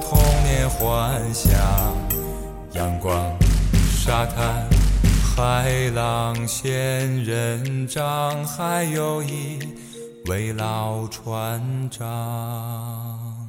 童年幻想，阳光、沙滩、海浪、仙人掌，还有一位老船长。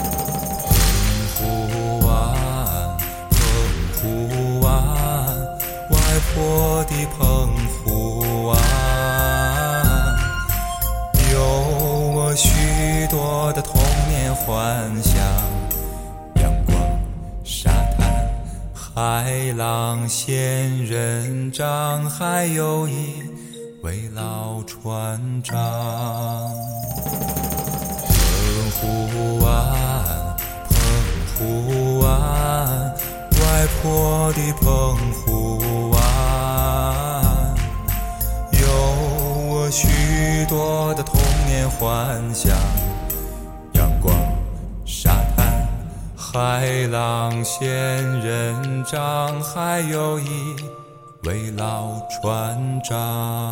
海浪、仙人掌，还有一位老船长。澎湖湾，澎湖湾，外婆的澎湖湾，有我许多的童年幻想。海浪、仙人掌，还有一位老船长。